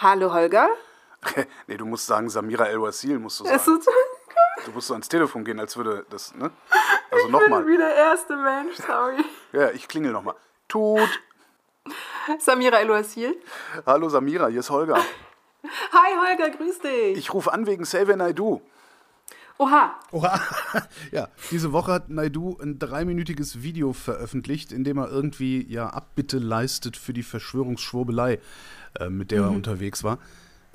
Hallo Holger? nee, du musst sagen, Samira El-Wasil musst du sagen. Du musst so ans Telefon gehen, als würde das, ne? Also ich bin nochmal. wie der erste Mensch, sorry. Ja, ich klingel nochmal. Tut. Samira El-Wasil. Hallo Samira, hier ist Holger. Hi Holger, grüß dich. Ich rufe an wegen Save and I Do. Oha, Oha. Ja, diese Woche hat Naidu ein dreiminütiges Video veröffentlicht, in dem er irgendwie ja Abbitte leistet für die Verschwörungsschwurbelei, äh, mit der er unterwegs war.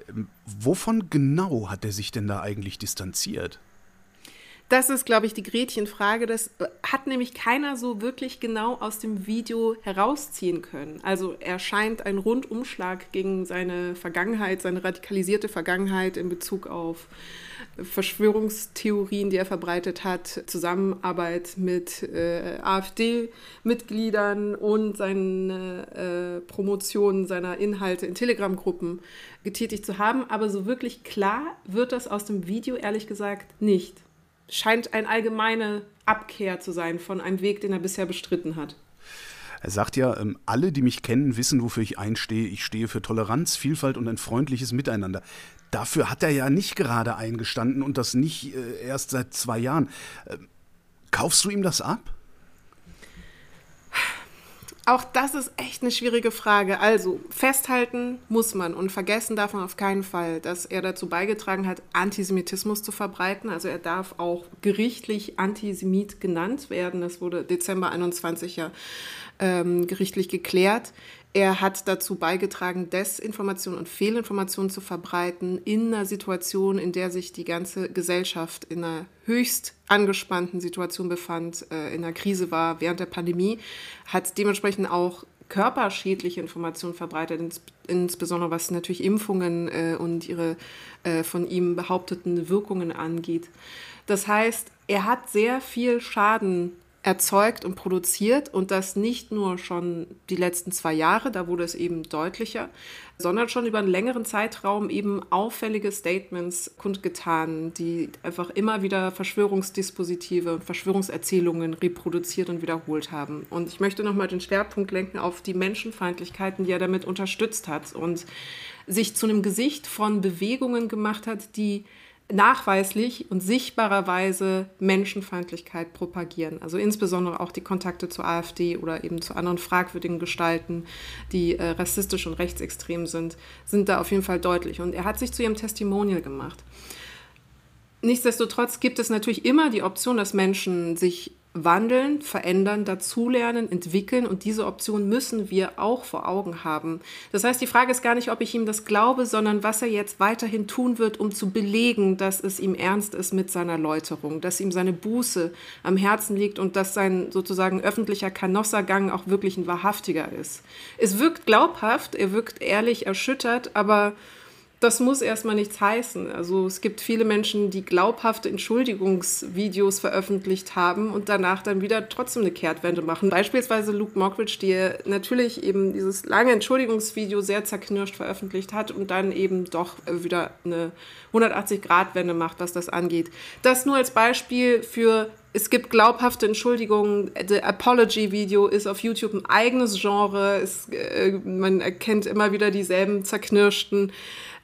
Ähm, wovon genau hat er sich denn da eigentlich distanziert? das ist, glaube ich, die Gretchenfrage. Das äh, hat nämlich keiner so wirklich genau aus dem Video herausziehen können. Also er scheint einen Rundumschlag gegen seine Vergangenheit, seine radikalisierte Vergangenheit in Bezug auf Verschwörungstheorien, die er verbreitet hat, Zusammenarbeit mit äh, AfD-Mitgliedern und seine äh, Promotion seiner Inhalte in Telegram-Gruppen getätigt zu haben. Aber so wirklich klar wird das aus dem Video ehrlich gesagt nicht. Scheint eine allgemeine Abkehr zu sein von einem Weg, den er bisher bestritten hat. Er sagt ja, ähm, alle, die mich kennen, wissen, wofür ich einstehe. Ich stehe für Toleranz, Vielfalt und ein freundliches Miteinander. Dafür hat er ja nicht gerade eingestanden und das nicht äh, erst seit zwei Jahren. Ähm, kaufst du ihm das ab? Auch das ist echt eine schwierige Frage. Also, festhalten muss man und vergessen darf man auf keinen Fall, dass er dazu beigetragen hat, Antisemitismus zu verbreiten. Also, er darf auch gerichtlich Antisemit genannt werden. Das wurde Dezember 21 ja ähm, gerichtlich geklärt. Er hat dazu beigetragen, Desinformation und Fehlinformation zu verbreiten in einer Situation, in der sich die ganze Gesellschaft in einer höchst angespannten Situation befand, äh, in einer Krise war während der Pandemie, hat dementsprechend auch körperschädliche Informationen verbreitet, ins, insbesondere was natürlich Impfungen äh, und ihre äh, von ihm behaupteten Wirkungen angeht. Das heißt, er hat sehr viel Schaden erzeugt und produziert und das nicht nur schon die letzten zwei Jahre, da wurde es eben deutlicher, sondern schon über einen längeren Zeitraum eben auffällige Statements kundgetan, die einfach immer wieder Verschwörungsdispositive und Verschwörungserzählungen reproduziert und wiederholt haben. Und ich möchte nochmal den Schwerpunkt lenken auf die Menschenfeindlichkeiten, die er damit unterstützt hat und sich zu einem Gesicht von Bewegungen gemacht hat, die nachweislich und sichtbarerweise Menschenfeindlichkeit propagieren. Also insbesondere auch die Kontakte zur AfD oder eben zu anderen fragwürdigen Gestalten, die äh, rassistisch und rechtsextrem sind, sind da auf jeden Fall deutlich. Und er hat sich zu ihrem Testimonial gemacht. Nichtsdestotrotz gibt es natürlich immer die Option, dass Menschen sich wandeln, verändern, dazulernen, entwickeln und diese Option müssen wir auch vor Augen haben. Das heißt, die Frage ist gar nicht, ob ich ihm das glaube, sondern was er jetzt weiterhin tun wird, um zu belegen, dass es ihm ernst ist mit seiner Läuterung, dass ihm seine Buße am Herzen liegt und dass sein sozusagen öffentlicher Kanossergang auch wirklich ein wahrhaftiger ist. Es wirkt glaubhaft, er wirkt ehrlich erschüttert, aber das muss erstmal nichts heißen. Also es gibt viele Menschen, die glaubhafte Entschuldigungsvideos veröffentlicht haben und danach dann wieder trotzdem eine Kehrtwende machen. Beispielsweise Luke Mockridge, der natürlich eben dieses lange Entschuldigungsvideo sehr zerknirscht veröffentlicht hat und dann eben doch wieder eine 180-Grad-Wende macht, was das angeht. Das nur als Beispiel für es gibt glaubhafte Entschuldigungen. The Apology Video ist auf YouTube ein eigenes Genre. Es, äh, man erkennt immer wieder dieselben zerknirschten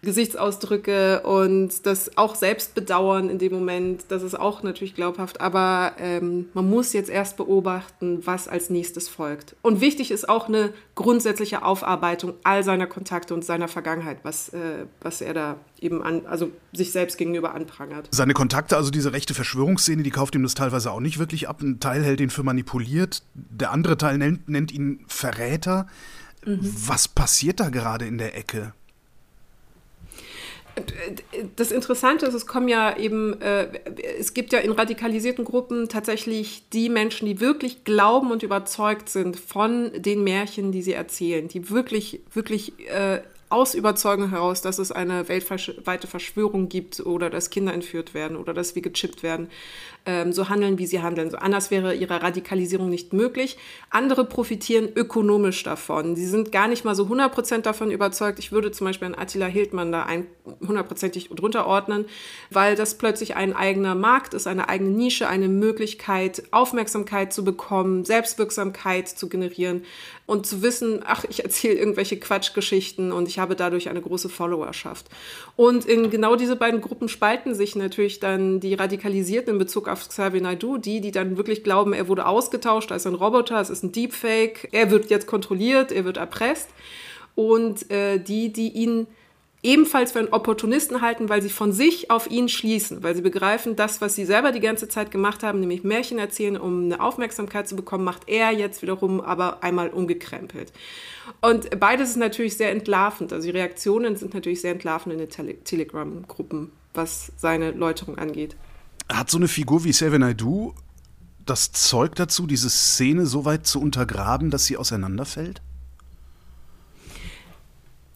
Gesichtsausdrücke und das auch Selbstbedauern in dem Moment, das ist auch natürlich glaubhaft, aber ähm, man muss jetzt erst beobachten, was als nächstes folgt. Und wichtig ist auch eine grundsätzliche Aufarbeitung all seiner Kontakte und seiner Vergangenheit, was, äh, was er da eben an, also sich selbst gegenüber anprangert. Seine Kontakte, also diese rechte Verschwörungsszene, die kauft ihm das teilweise auch nicht wirklich ab. Ein Teil hält ihn für manipuliert, der andere Teil nennt, nennt ihn Verräter. Was passiert da gerade in der Ecke? Das Interessante ist, es kommen ja eben, äh, es gibt ja in radikalisierten Gruppen tatsächlich die Menschen, die wirklich glauben und überzeugt sind von den Märchen, die sie erzählen, die wirklich, wirklich äh, aus Überzeugung heraus, dass es eine weltweite Verschwörung gibt oder dass Kinder entführt werden oder dass wir gechippt werden, ähm, so handeln, wie sie handeln. So anders wäre ihre Radikalisierung nicht möglich. Andere profitieren ökonomisch davon. Sie sind gar nicht mal so 100% davon überzeugt. Ich würde zum Beispiel an Attila Hildmann da ein, hundertprozentig drunter ordnen, weil das plötzlich ein eigener Markt ist, eine eigene Nische, eine Möglichkeit, Aufmerksamkeit zu bekommen, Selbstwirksamkeit zu generieren und zu wissen, ach, ich erzähle irgendwelche Quatschgeschichten und ich ich habe dadurch eine große Followerschaft. Und in genau diese beiden Gruppen spalten sich natürlich dann die Radikalisierten in Bezug auf Xavier Naidoo, die, die dann wirklich glauben, er wurde ausgetauscht als ein Roboter, es ist ein Deepfake, er wird jetzt kontrolliert, er wird erpresst. Und äh, die, die ihn ebenfalls für einen Opportunisten halten, weil sie von sich auf ihn schließen, weil sie begreifen, das, was sie selber die ganze Zeit gemacht haben, nämlich Märchen erzählen, um eine Aufmerksamkeit zu bekommen, macht er jetzt wiederum aber einmal umgekrempelt. Und beides ist natürlich sehr entlarvend. Also die Reaktionen sind natürlich sehr entlarvend in den Tele Telegram-Gruppen, was seine Läuterung angeht. Hat so eine Figur wie Seven Naidu das Zeug dazu, diese Szene so weit zu untergraben, dass sie auseinanderfällt?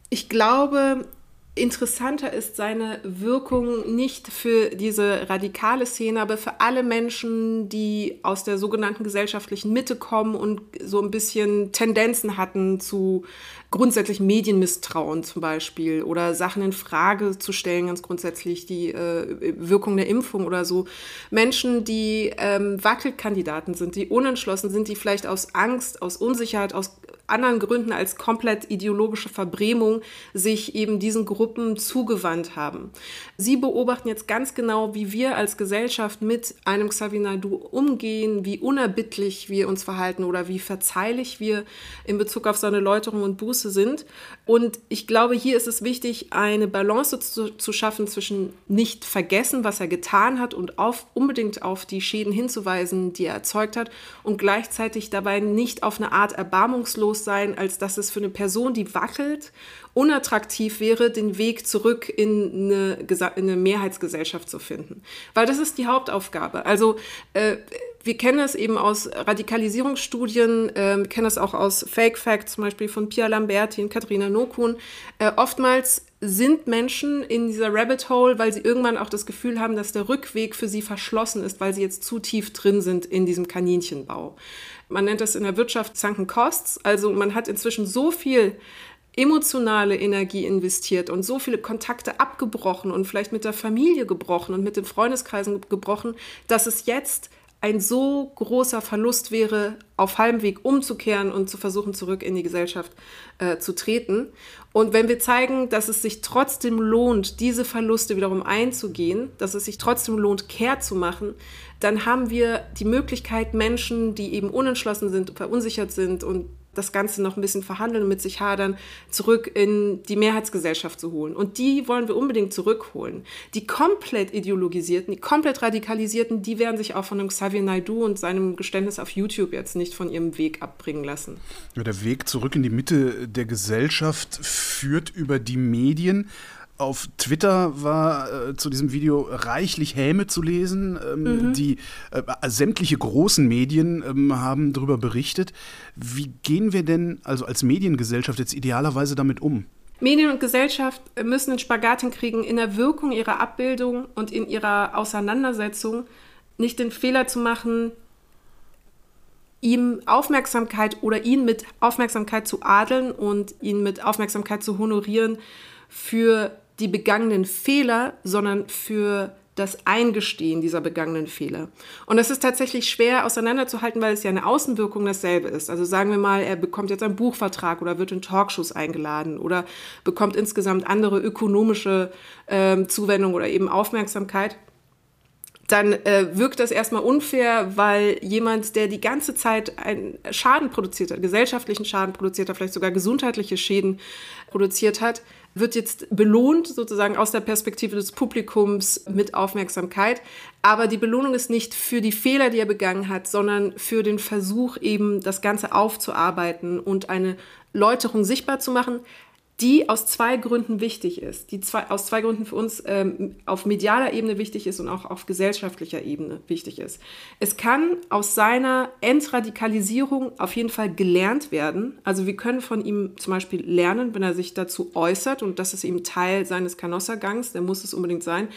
Ich glaube, interessanter ist seine Wirkung nicht für diese radikale Szene, aber für alle Menschen, die aus der sogenannten gesellschaftlichen Mitte kommen und so ein bisschen Tendenzen hatten zu grundsätzlich Medienmisstrauen zum Beispiel oder Sachen in Frage zu stellen, ganz grundsätzlich die äh, Wirkung der Impfung oder so. Menschen, die ähm, Wackelkandidaten sind, die unentschlossen sind, die vielleicht aus Angst, aus Unsicherheit, aus anderen Gründen als komplett ideologische Verbrämung sich eben diesen Gruppen zugewandt haben. Sie beobachten jetzt ganz genau, wie wir als Gesellschaft mit einem Xavier Naidu umgehen, wie unerbittlich wir uns verhalten oder wie verzeihlich wir in Bezug auf seine Läuterung und Buße sind. Und ich glaube, hier ist es wichtig, eine Balance zu, zu schaffen zwischen nicht vergessen, was er getan hat und auf, unbedingt auf die Schäden hinzuweisen, die er erzeugt hat und gleichzeitig dabei nicht auf eine Art erbarmungslos sein, als dass es für eine Person, die wackelt, unattraktiv wäre, den Weg zurück in eine, in eine Mehrheitsgesellschaft zu finden. Weil das ist die Hauptaufgabe. Also äh, wir kennen es eben aus Radikalisierungsstudien, äh, kennen es auch aus Fake Facts, zum Beispiel von Pia Lamberti und Katharina Nokun. Äh, oftmals sind Menschen in dieser Rabbit Hole, weil sie irgendwann auch das Gefühl haben, dass der Rückweg für sie verschlossen ist, weil sie jetzt zu tief drin sind in diesem Kaninchenbau. Man nennt das in der Wirtschaft Sunken Costs. Also man hat inzwischen so viel emotionale Energie investiert und so viele Kontakte abgebrochen und vielleicht mit der Familie gebrochen und mit den Freundeskreisen gebrochen, dass es jetzt ein so großer Verlust wäre, auf halbem Weg umzukehren und zu versuchen, zurück in die Gesellschaft äh, zu treten. Und wenn wir zeigen, dass es sich trotzdem lohnt, diese Verluste wiederum einzugehen, dass es sich trotzdem lohnt, Kehr zu machen, dann haben wir die Möglichkeit, Menschen, die eben unentschlossen sind, verunsichert sind und das Ganze noch ein bisschen verhandeln und mit sich hadern, zurück in die Mehrheitsgesellschaft zu holen. Und die wollen wir unbedingt zurückholen. Die komplett ideologisierten, die komplett radikalisierten, die werden sich auch von dem Xavier Naidu und seinem Geständnis auf YouTube jetzt nicht von ihrem Weg abbringen lassen. Ja, der Weg zurück in die Mitte der Gesellschaft führt über die Medien. Auf Twitter war äh, zu diesem Video reichlich Häme zu lesen. Ähm, mhm. Die äh, sämtliche großen Medien ähm, haben darüber berichtet. Wie gehen wir denn also als Mediengesellschaft jetzt idealerweise damit um? Medien und Gesellschaft müssen einen Spagat hinkriegen, in der Wirkung ihrer Abbildung und in ihrer Auseinandersetzung nicht den Fehler zu machen, ihm Aufmerksamkeit oder ihn mit Aufmerksamkeit zu adeln und ihn mit Aufmerksamkeit zu honorieren für die begangenen Fehler, sondern für das Eingestehen dieser begangenen Fehler. Und das ist tatsächlich schwer auseinanderzuhalten, weil es ja eine Außenwirkung dasselbe ist. Also sagen wir mal, er bekommt jetzt einen Buchvertrag oder wird in Talkshows eingeladen oder bekommt insgesamt andere ökonomische äh, Zuwendung oder eben Aufmerksamkeit dann äh, wirkt das erstmal unfair, weil jemand, der die ganze Zeit einen Schaden produziert hat, gesellschaftlichen Schaden produziert hat, vielleicht sogar gesundheitliche Schäden produziert hat, wird jetzt belohnt, sozusagen aus der Perspektive des Publikums mit Aufmerksamkeit. Aber die Belohnung ist nicht für die Fehler, die er begangen hat, sondern für den Versuch, eben das Ganze aufzuarbeiten und eine Läuterung sichtbar zu machen, die aus zwei Gründen wichtig ist, die zwei, aus zwei Gründen für uns ähm, auf medialer Ebene wichtig ist und auch auf gesellschaftlicher Ebene wichtig ist. Es kann aus seiner Entradikalisierung auf jeden Fall gelernt werden. Also wir können von ihm zum Beispiel lernen, wenn er sich dazu äußert und das ist eben Teil seines Canossa-Gangs, der muss es unbedingt sein,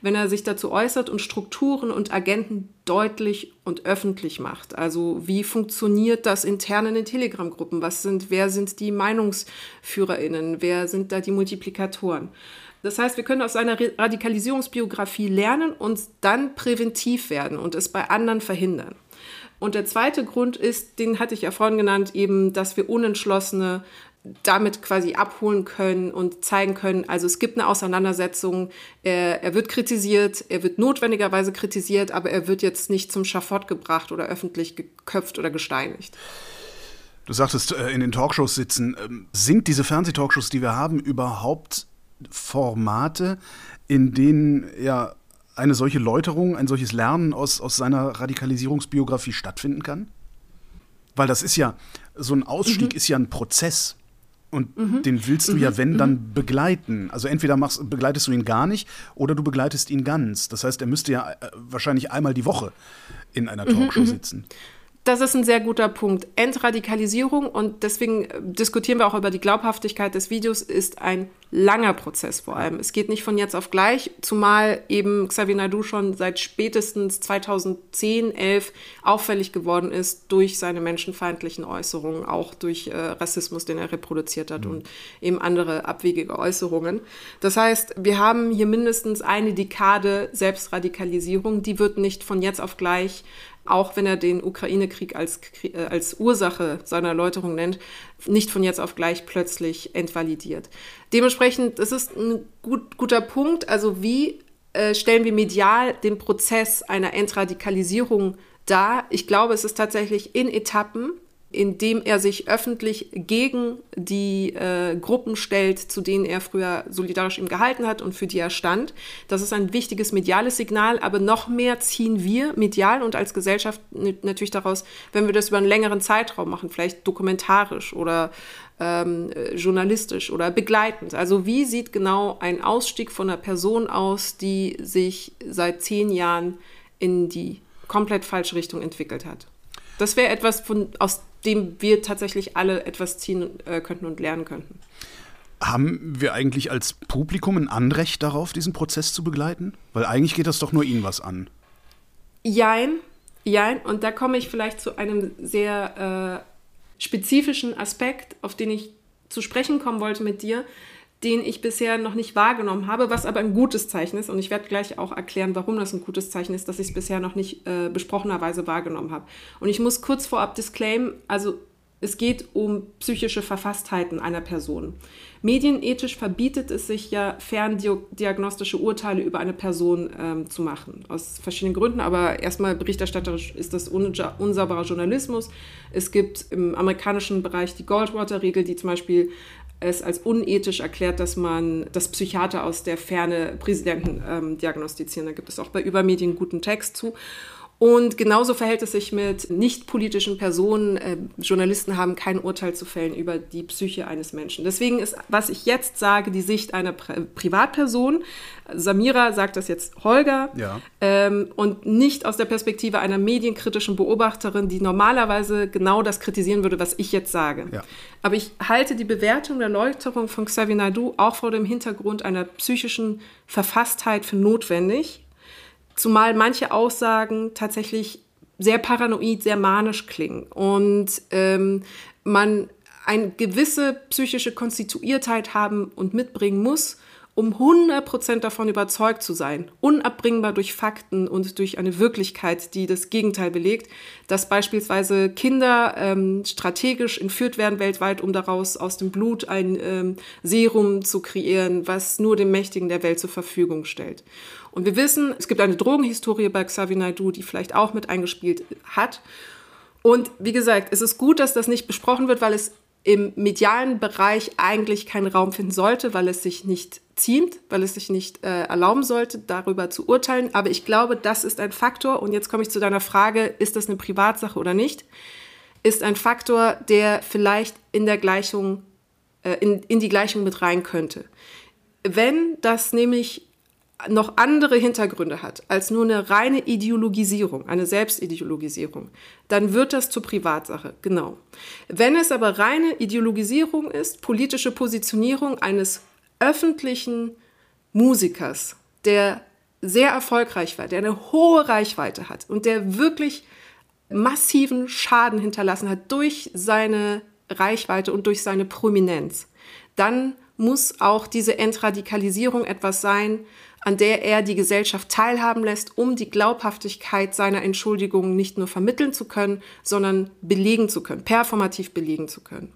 wenn er sich dazu äußert und Strukturen und Agenten deutlich und öffentlich macht. Also wie funktioniert das intern in den Telegram-Gruppen? Was sind, wer sind die MeinungsführerInnen? Wer sind da die Multiplikatoren? Das heißt, wir können aus seiner Radikalisierungsbiografie lernen und dann präventiv werden und es bei anderen verhindern. Und der zweite Grund ist, den hatte ich ja vorhin genannt, eben, dass wir unentschlossene damit quasi abholen können und zeigen können, also es gibt eine Auseinandersetzung, er, er wird kritisiert, er wird notwendigerweise kritisiert, aber er wird jetzt nicht zum Schafott gebracht oder öffentlich geköpft oder gesteinigt. Du sagtest, äh, in den Talkshows sitzen. Ähm, sind diese Fernsehtalkshows, die wir haben, überhaupt Formate, in denen ja eine solche Läuterung, ein solches Lernen aus, aus seiner Radikalisierungsbiografie stattfinden kann? Weil das ist ja, so ein Ausstieg mhm. ist ja ein Prozess. Und mhm. den willst du mhm. ja, wenn, dann mhm. begleiten. Also entweder machst, begleitest du ihn gar nicht oder du begleitest ihn ganz. Das heißt, er müsste ja äh, wahrscheinlich einmal die Woche in einer mhm, Talkshow mhm. Das ist ein sehr guter Punkt. Entradikalisierung und deswegen äh, diskutieren wir auch über die Glaubhaftigkeit des Videos, ist ein langer Prozess vor allem. Es geht nicht von jetzt auf gleich, zumal eben Xavier Naidu schon seit spätestens 2010, 11 auffällig geworden ist durch seine menschenfeindlichen Äußerungen, auch durch äh, Rassismus, den er reproduziert hat mhm. und eben andere abwegige Äußerungen. Das heißt, wir haben hier mindestens eine Dekade Selbstradikalisierung, die wird nicht von jetzt auf gleich auch wenn er den Ukraine-Krieg als, äh, als Ursache seiner Erläuterung nennt, nicht von jetzt auf gleich plötzlich entvalidiert. Dementsprechend, das ist ein gut, guter Punkt. Also wie äh, stellen wir medial den Prozess einer Entradikalisierung dar? Ich glaube, es ist tatsächlich in Etappen indem er sich öffentlich gegen die äh, Gruppen stellt, zu denen er früher solidarisch ihm gehalten hat und für die er stand. Das ist ein wichtiges mediales Signal, aber noch mehr ziehen wir medial und als Gesellschaft natürlich daraus, wenn wir das über einen längeren Zeitraum machen, vielleicht dokumentarisch oder ähm, journalistisch oder begleitend. Also wie sieht genau ein Ausstieg von einer Person aus, die sich seit zehn Jahren in die komplett falsche Richtung entwickelt hat? Das wäre etwas, von, aus dem wir tatsächlich alle etwas ziehen äh, könnten und lernen könnten. Haben wir eigentlich als Publikum ein Anrecht darauf, diesen Prozess zu begleiten? Weil eigentlich geht das doch nur Ihnen was an. Jein, jein. Und da komme ich vielleicht zu einem sehr äh, spezifischen Aspekt, auf den ich zu sprechen kommen wollte mit dir den ich bisher noch nicht wahrgenommen habe, was aber ein gutes Zeichen ist. Und ich werde gleich auch erklären, warum das ein gutes Zeichen ist, dass ich es bisher noch nicht äh, besprochenerweise wahrgenommen habe. Und ich muss kurz vorab disclaimen, also es geht um psychische Verfasstheiten einer Person. Medienethisch verbietet es sich ja, ferndiagnostische Urteile über eine Person ähm, zu machen. Aus verschiedenen Gründen, aber erstmal berichterstatterisch ist das unsauberer Journalismus. Es gibt im amerikanischen Bereich die Goldwater-Regel, die zum Beispiel es als unethisch erklärt, dass man das Psychiater aus der Ferne Präsidenten ähm, diagnostizieren. Da gibt es auch bei Übermedien guten Text zu. Und genauso verhält es sich mit nicht politischen Personen. Äh, Journalisten haben kein Urteil zu fällen über die Psyche eines Menschen. Deswegen ist, was ich jetzt sage, die Sicht einer Pri Privatperson. Samira sagt das jetzt Holger. Ja. Ähm, und nicht aus der Perspektive einer medienkritischen Beobachterin, die normalerweise genau das kritisieren würde, was ich jetzt sage. Ja. Aber ich halte die Bewertung der Läuterung von Xavier Naidu auch vor dem Hintergrund einer psychischen Verfasstheit für notwendig Zumal manche Aussagen tatsächlich sehr paranoid, sehr manisch klingen. Und ähm, man eine gewisse psychische Konstituiertheit haben und mitbringen muss, um 100% davon überzeugt zu sein, unabbringbar durch Fakten und durch eine Wirklichkeit, die das Gegenteil belegt, dass beispielsweise Kinder ähm, strategisch entführt werden weltweit, um daraus aus dem Blut ein ähm, Serum zu kreieren, was nur dem Mächtigen der Welt zur Verfügung stellt. Und wir wissen, es gibt eine Drogenhistorie bei Xavier Naidoo, die vielleicht auch mit eingespielt hat. Und wie gesagt, es ist gut, dass das nicht besprochen wird, weil es im medialen Bereich eigentlich keinen Raum finden sollte, weil es sich nicht ziemt, weil es sich nicht äh, erlauben sollte, darüber zu urteilen. Aber ich glaube, das ist ein Faktor. Und jetzt komme ich zu deiner Frage, ist das eine Privatsache oder nicht? Ist ein Faktor, der vielleicht in der Gleichung, äh, in, in die Gleichung mit rein könnte. Wenn das nämlich noch andere Hintergründe hat als nur eine reine Ideologisierung, eine Selbstideologisierung, dann wird das zur Privatsache, genau. Wenn es aber reine Ideologisierung ist, politische Positionierung eines öffentlichen Musikers, der sehr erfolgreich war, der eine hohe Reichweite hat und der wirklich massiven Schaden hinterlassen hat durch seine Reichweite und durch seine Prominenz, dann muss auch diese Entradikalisierung etwas sein, an der er die Gesellschaft teilhaben lässt, um die Glaubhaftigkeit seiner Entschuldigungen nicht nur vermitteln zu können, sondern belegen zu können, performativ belegen zu können.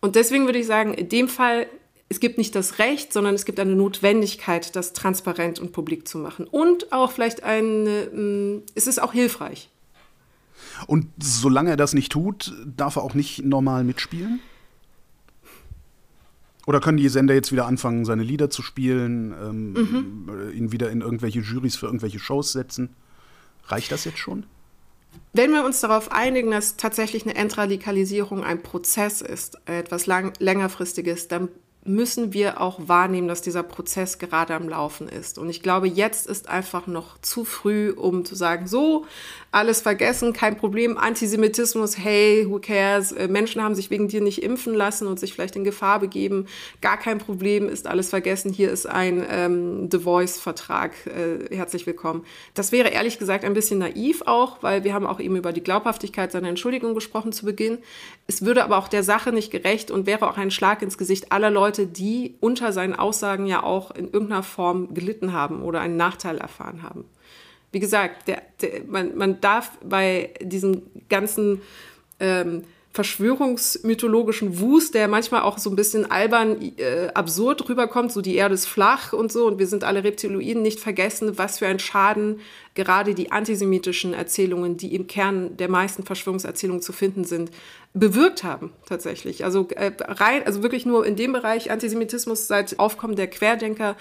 Und deswegen würde ich sagen, in dem Fall, es gibt nicht das Recht, sondern es gibt eine Notwendigkeit, das transparent und publik zu machen. Und auch vielleicht eine, mm, es ist auch hilfreich. Und solange er das nicht tut, darf er auch nicht normal mitspielen? Oder können die Sender jetzt wieder anfangen, seine Lieder zu spielen, ähm, mhm. ihn wieder in irgendwelche Jurys für irgendwelche Shows setzen? Reicht das jetzt schon? Wenn wir uns darauf einigen, dass tatsächlich eine Entradikalisierung ein Prozess ist, etwas lang, längerfristiges, dann müssen wir auch wahrnehmen, dass dieser Prozess gerade am Laufen ist. Und ich glaube, jetzt ist einfach noch zu früh, um zu sagen, so, alles vergessen, kein Problem, Antisemitismus, hey, who cares, äh, Menschen haben sich wegen dir nicht impfen lassen und sich vielleicht in Gefahr begeben, gar kein Problem, ist alles vergessen, hier ist ein ähm, The Voice-Vertrag, äh, herzlich willkommen. Das wäre ehrlich gesagt ein bisschen naiv auch, weil wir haben auch eben über die Glaubhaftigkeit seiner Entschuldigung gesprochen zu Beginn. Es würde aber auch der Sache nicht gerecht und wäre auch ein Schlag ins Gesicht aller Leute, die unter seinen Aussagen ja auch in irgendeiner Form gelitten haben oder einen Nachteil erfahren haben. Wie gesagt, der, der, man, man darf bei diesen ganzen ähm, verschwörungsmythologischen Wust, der manchmal auch so ein bisschen albern, äh, absurd rüberkommt, so die Erde ist flach und so und wir sind alle Reptiloiden, nicht vergessen, was für ein Schaden gerade die antisemitischen Erzählungen, die im Kern der meisten Verschwörungserzählungen zu finden sind, bewirkt haben tatsächlich. Also äh, rein, also wirklich nur in dem Bereich Antisemitismus seit Aufkommen der Querdenker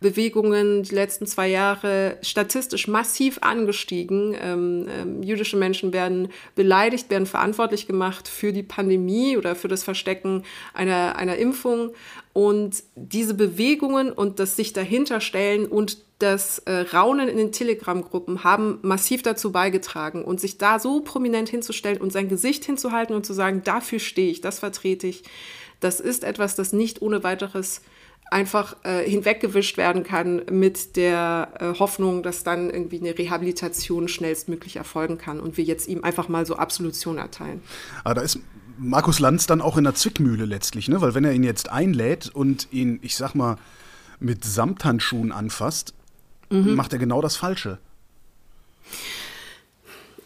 Bewegungen die letzten zwei Jahre statistisch massiv angestiegen. Ähm, ähm, jüdische Menschen werden beleidigt, werden verantwortlich gemacht für die Pandemie oder für das Verstecken einer, einer Impfung. Und diese Bewegungen und das sich dahinterstellen und das äh, Raunen in den Telegram-Gruppen haben massiv dazu beigetragen. Und sich da so prominent hinzustellen und sein Gesicht hinzuhalten und zu sagen, dafür stehe ich, das vertrete ich, das ist etwas, das nicht ohne weiteres einfach äh, hinweggewischt werden kann mit der äh, Hoffnung, dass dann irgendwie eine Rehabilitation schnellstmöglich erfolgen kann und wir jetzt ihm einfach mal so Absolution erteilen. Aber da ist Markus Lanz dann auch in der Zwickmühle letztlich, ne? weil wenn er ihn jetzt einlädt und ihn, ich sag mal, mit Samthandschuhen anfasst, mhm. macht er genau das Falsche.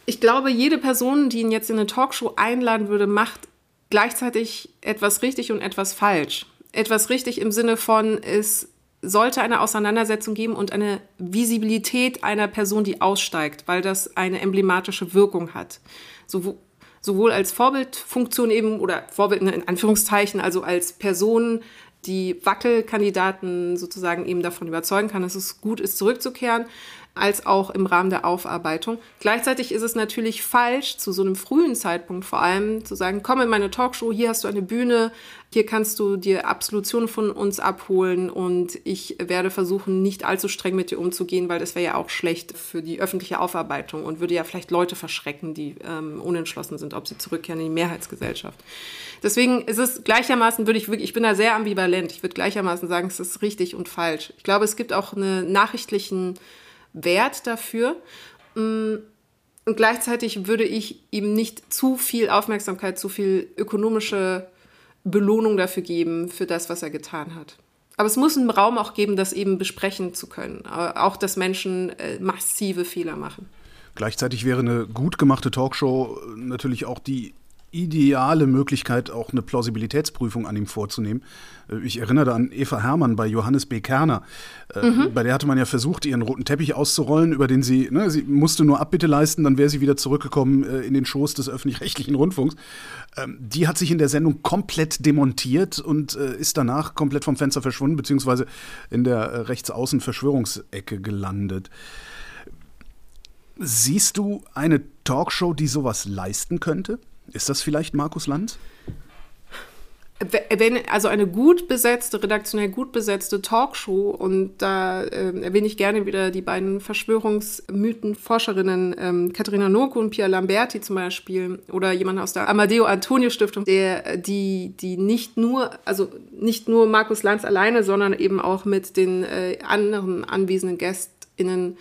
Ich glaube, jede Person, die ihn jetzt in eine Talkshow einladen würde, macht gleichzeitig etwas richtig und etwas falsch etwas richtig im Sinne von, es sollte eine Auseinandersetzung geben und eine Visibilität einer Person, die aussteigt, weil das eine emblematische Wirkung hat. sowohl als Vorbildfunktion eben oder Vorbild in Anführungszeichen, also als Person, die Wackelkandidaten sozusagen eben davon überzeugen kann, dass es gut ist, zurückzukehren, als auch im Rahmen der Aufarbeitung. Gleichzeitig ist es natürlich falsch, zu so einem frühen Zeitpunkt vor allem zu sagen, komm in meine Talkshow, hier hast du eine Bühne, hier kannst du dir Absolution von uns abholen und ich werde versuchen, nicht allzu streng mit dir umzugehen, weil das wäre ja auch schlecht für die öffentliche Aufarbeitung und würde ja vielleicht Leute verschrecken, die ähm, unentschlossen sind, ob sie zurückkehren in die Mehrheitsgesellschaft. Deswegen ist es gleichermaßen, würde ich wirklich, ich bin da sehr ambivalent, ich würde gleichermaßen sagen, es ist richtig und falsch. Ich glaube, es gibt auch einen nachrichtlichen Wert dafür. Mm, und gleichzeitig würde ich ihm nicht zu viel Aufmerksamkeit, zu viel ökonomische Belohnung dafür geben, für das, was er getan hat. Aber es muss einen Raum auch geben, das eben besprechen zu können. Auch, dass Menschen äh, massive Fehler machen. Gleichzeitig wäre eine gut gemachte Talkshow natürlich auch die ideale Möglichkeit, auch eine Plausibilitätsprüfung an ihm vorzunehmen. Äh, ich erinnere da an Eva Herrmann bei Johannes B. Kerner. Äh, mhm. Bei der hatte man ja versucht, ihren roten Teppich auszurollen, über den sie, ne, sie musste nur Abbitte leisten, dann wäre sie wieder zurückgekommen äh, in den Schoß des öffentlich-rechtlichen Rundfunks. Ähm, die hat sich in der Sendung komplett demontiert und ist danach komplett vom Fenster verschwunden, beziehungsweise in der rechtsaußen Verschwörungsecke gelandet. Siehst du eine Talkshow, die sowas leisten könnte? Ist das vielleicht Markus Lanz? Wenn, also eine gut besetzte, redaktionell gut besetzte Talkshow, und da äh, erwähne ich gerne wieder die beiden Verschwörungsmythen-Forscherinnen ähm, Katharina Noko und Pia Lamberti zum Beispiel, oder jemand aus der Amadeo Antonio Stiftung, der, die, die nicht nur, also nicht nur Markus Lanz alleine, sondern eben auch mit den äh, anderen anwesenden GästInnen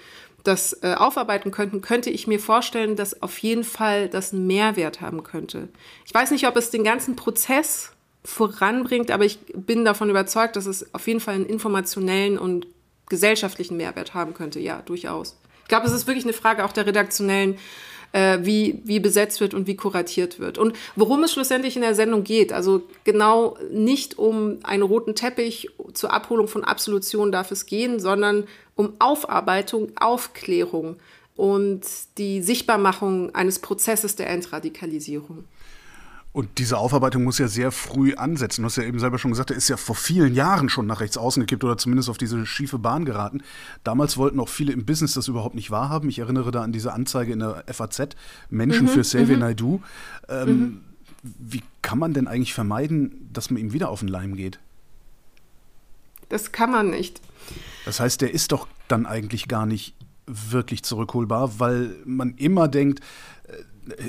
das äh, aufarbeiten könnten, könnte ich mir vorstellen, dass auf jeden Fall das einen Mehrwert haben könnte. Ich weiß nicht, ob es den ganzen Prozess voranbringt, aber ich bin davon überzeugt, dass es auf jeden Fall einen informationellen und gesellschaftlichen Mehrwert haben könnte. Ja, durchaus. Ich glaube, es ist wirklich eine Frage auch der redaktionellen äh, wie, wie besetzt wird und wie kuratiert wird. Und worum es schlussendlich in der Sendung geht, also genau nicht um einen roten Teppich zur Abholung von Absolution darf es gehen, sondern um Aufarbeitung, Aufklärung und die Sichtbarmachung eines Prozesses der Entradikalisierung. Und diese Aufarbeitung muss ja sehr früh ansetzen. Du hast ja eben selber schon gesagt, er ist ja vor vielen Jahren schon nach rechts außen gekippt oder zumindest auf diese schiefe Bahn geraten. Damals wollten auch viele im Business das überhaupt nicht wahrhaben. Ich erinnere da an diese Anzeige in der FAZ, Menschen mhm, für Xavier mhm. Naidu. Ähm, mhm. Wie kann man denn eigentlich vermeiden, dass man ihm wieder auf den Leim geht? Das kann man nicht. Das heißt, der ist doch dann eigentlich gar nicht wirklich zurückholbar, weil man immer denkt,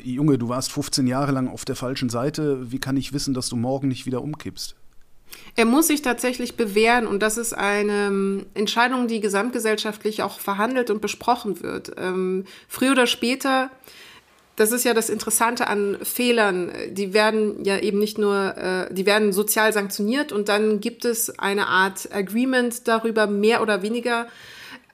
Junge, du warst 15 Jahre lang auf der falschen Seite, wie kann ich wissen, dass du morgen nicht wieder umkippst? Er muss sich tatsächlich bewähren und das ist eine ähm, Entscheidung, die gesamtgesellschaftlich auch verhandelt und besprochen wird. Ähm, früher oder später, das ist ja das Interessante an Fehlern, die werden ja eben nicht nur, äh, die werden sozial sanktioniert und dann gibt es eine Art Agreement darüber, mehr oder weniger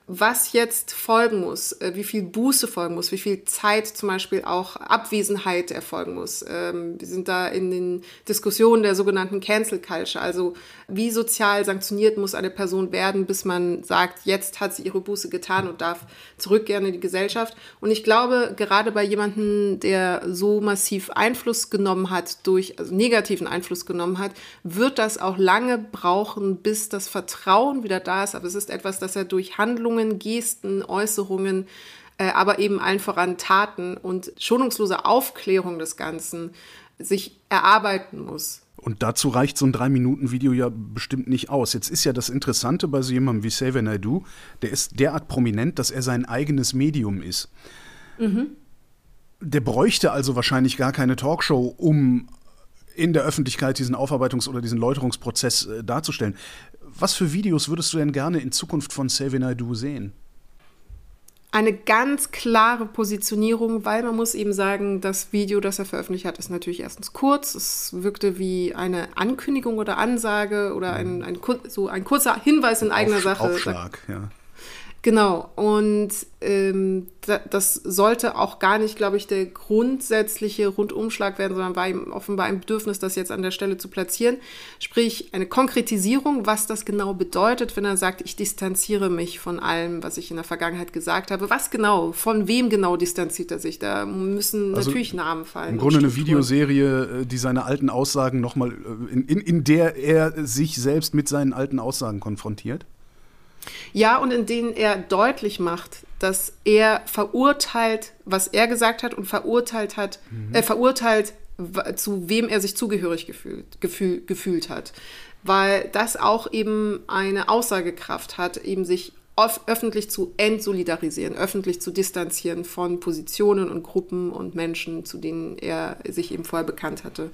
was jetzt folgen muss, äh, wie viel Buße folgen muss, wie viel Zeit zum Beispiel auch Abwesenheit erfolgen muss. Ähm, wir sind da in den Diskussionen der sogenannten Cancel Culture, also wie sozial sanktioniert muss eine Person werden, bis man sagt, jetzt hat sie ihre Buße getan und darf zurückkehren in die Gesellschaft. Und ich glaube, gerade bei jemandem, der so massiv Einfluss genommen hat, durch, also negativen Einfluss genommen hat, wird das auch lange brauchen, bis das Vertrauen wieder da ist. Aber es ist etwas, das er durch Handlungen, Gesten, Äußerungen, äh, aber eben allen voran Taten und schonungslose Aufklärung des Ganzen sich erarbeiten muss. Und dazu reicht so ein Drei-Minuten-Video ja bestimmt nicht aus. Jetzt ist ja das Interessante bei so jemandem wie Xavier Naidoo, der ist derart prominent, dass er sein eigenes Medium ist. Mhm. Der bräuchte also wahrscheinlich gar keine Talkshow, um in der Öffentlichkeit diesen Aufarbeitungs- oder diesen Läuterungsprozess äh, darzustellen. Was für Videos würdest du denn gerne in Zukunft von Xavier Naidoo sehen? eine ganz klare Positionierung, weil man muss eben sagen, das Video, das er veröffentlicht hat, ist natürlich erstens kurz. Es wirkte wie eine Ankündigung oder Ansage oder ein, ein, so ein kurzer Hinweis in eigener Auf, Sache. Aufschlag, ja. Genau, und ähm, das sollte auch gar nicht, glaube ich, der grundsätzliche Rundumschlag werden, sondern war ihm offenbar ein Bedürfnis, das jetzt an der Stelle zu platzieren. Sprich, eine Konkretisierung, was das genau bedeutet, wenn er sagt, ich distanziere mich von allem, was ich in der Vergangenheit gesagt habe. Was genau, von wem genau distanziert er sich? Da müssen also natürlich Namen fallen. Im Grunde eine Videoserie, äh, die seine alten Aussagen nochmal, äh, in, in, in der er sich selbst mit seinen alten Aussagen konfrontiert? Ja, und in denen er deutlich macht, dass er verurteilt, was er gesagt hat und verurteilt hat, mhm. äh, verurteilt, zu wem er sich zugehörig gefühlt, gefühl, gefühlt hat. Weil das auch eben eine Aussagekraft hat, eben sich öffentlich zu entsolidarisieren, öffentlich zu distanzieren von Positionen und Gruppen und Menschen, zu denen er sich eben vorher bekannt hatte.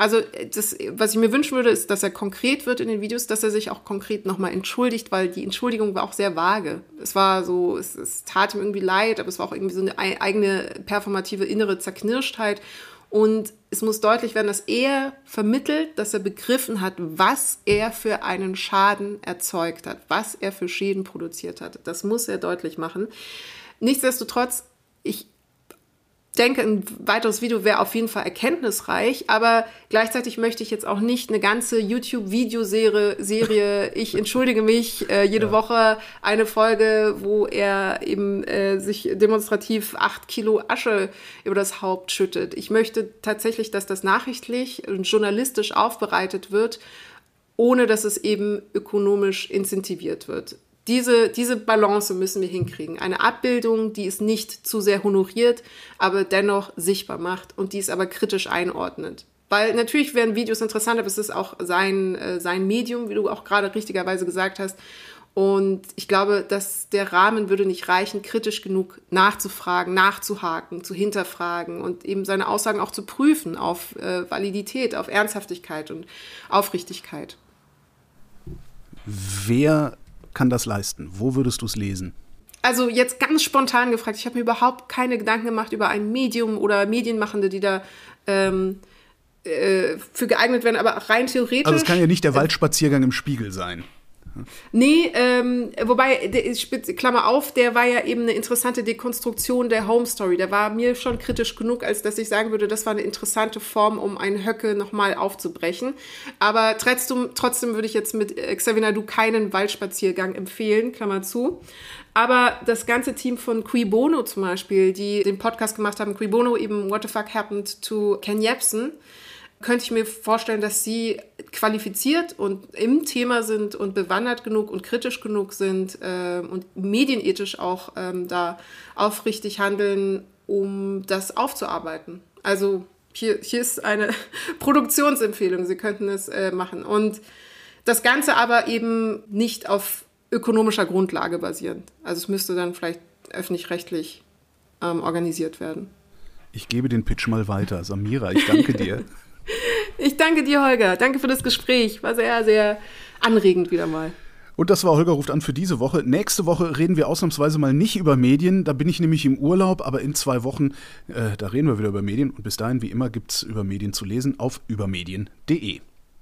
Also das, was ich mir wünschen würde, ist, dass er konkret wird in den Videos, dass er sich auch konkret nochmal entschuldigt, weil die Entschuldigung war auch sehr vage. Es war so, es, es tat ihm irgendwie leid, aber es war auch irgendwie so eine eigene performative innere Zerknirschtheit. Und es muss deutlich werden, dass er vermittelt, dass er begriffen hat, was er für einen Schaden erzeugt hat, was er für Schäden produziert hat. Das muss er deutlich machen. Nichtsdestotrotz, ich denke, ein weiteres Video wäre auf jeden Fall erkenntnisreich, aber gleichzeitig möchte ich jetzt auch nicht eine ganze YouTube-Videoserie, Serie, ich entschuldige mich, äh, jede ja. Woche eine Folge, wo er eben äh, sich demonstrativ acht Kilo Asche über das Haupt schüttet. Ich möchte tatsächlich, dass das nachrichtlich und journalistisch aufbereitet wird, ohne dass es eben ökonomisch incentiviert wird diese, diese Balance müssen wir hinkriegen. Eine Abbildung, die es nicht zu sehr honoriert, aber dennoch sichtbar macht und die es aber kritisch einordnet. Weil natürlich werden Videos interessant, aber es ist auch sein, äh, sein Medium, wie du auch gerade richtigerweise gesagt hast. Und ich glaube, dass der Rahmen würde nicht reichen, kritisch genug nachzufragen, nachzuhaken, zu hinterfragen und eben seine Aussagen auch zu prüfen auf äh, Validität, auf Ernsthaftigkeit und Aufrichtigkeit. Wer kann das leisten? Wo würdest du es lesen? Also jetzt ganz spontan gefragt, ich habe mir überhaupt keine Gedanken gemacht über ein Medium oder Medienmachende, die da ähm, äh, für geeignet werden, aber rein theoretisch. Also es kann ja nicht der Waldspaziergang im Spiegel sein. Nee, ähm, wobei, Klammer auf, der war ja eben eine interessante Dekonstruktion der Home Story. Der war mir schon kritisch genug, als dass ich sagen würde, das war eine interessante Form, um einen Höcke nochmal aufzubrechen. Aber trotzdem, trotzdem würde ich jetzt mit äh, Xavier Nadu keinen Waldspaziergang empfehlen, Klammer zu. Aber das ganze Team von Qui Bono zum Beispiel, die den Podcast gemacht haben, Qui Bono eben What the Fuck Happened to Ken Jebsen, könnte ich mir vorstellen, dass sie qualifiziert und im Thema sind und bewandert genug und kritisch genug sind ähm, und medienethisch auch ähm, da aufrichtig handeln, um das aufzuarbeiten. Also hier, hier ist eine Produktionsempfehlung, Sie könnten es äh, machen. Und das Ganze aber eben nicht auf ökonomischer Grundlage basierend. Also es müsste dann vielleicht öffentlich-rechtlich ähm, organisiert werden. Ich gebe den Pitch mal weiter. Samira, ich danke dir. Ich danke dir, Holger. Danke für das Gespräch. War sehr, sehr anregend wieder mal. Und das war Holger ruft an für diese Woche. Nächste Woche reden wir ausnahmsweise mal nicht über Medien. Da bin ich nämlich im Urlaub, aber in zwei Wochen, äh, da reden wir wieder über Medien. Und bis dahin, wie immer, gibt es über Medien zu lesen auf übermedien.de.